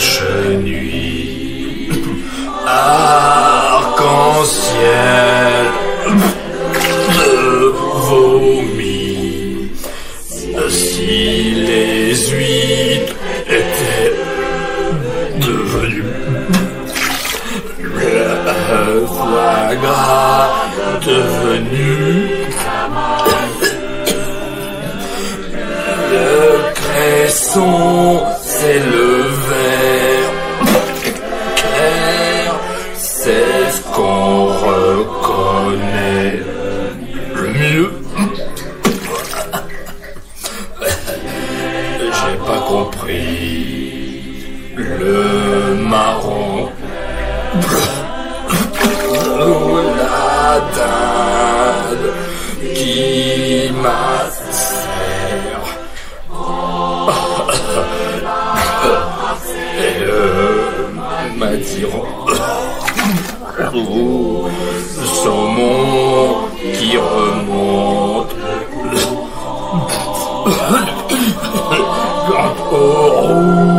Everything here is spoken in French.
blanche nuit, arc-en-ciel de vomi. Si les huîtres étaient devenues le foie gras devenu le cresson. pas compris. Le marron. La dinde qui ma m'assère. Et le m'attirant. Saumon qui remonte? oh.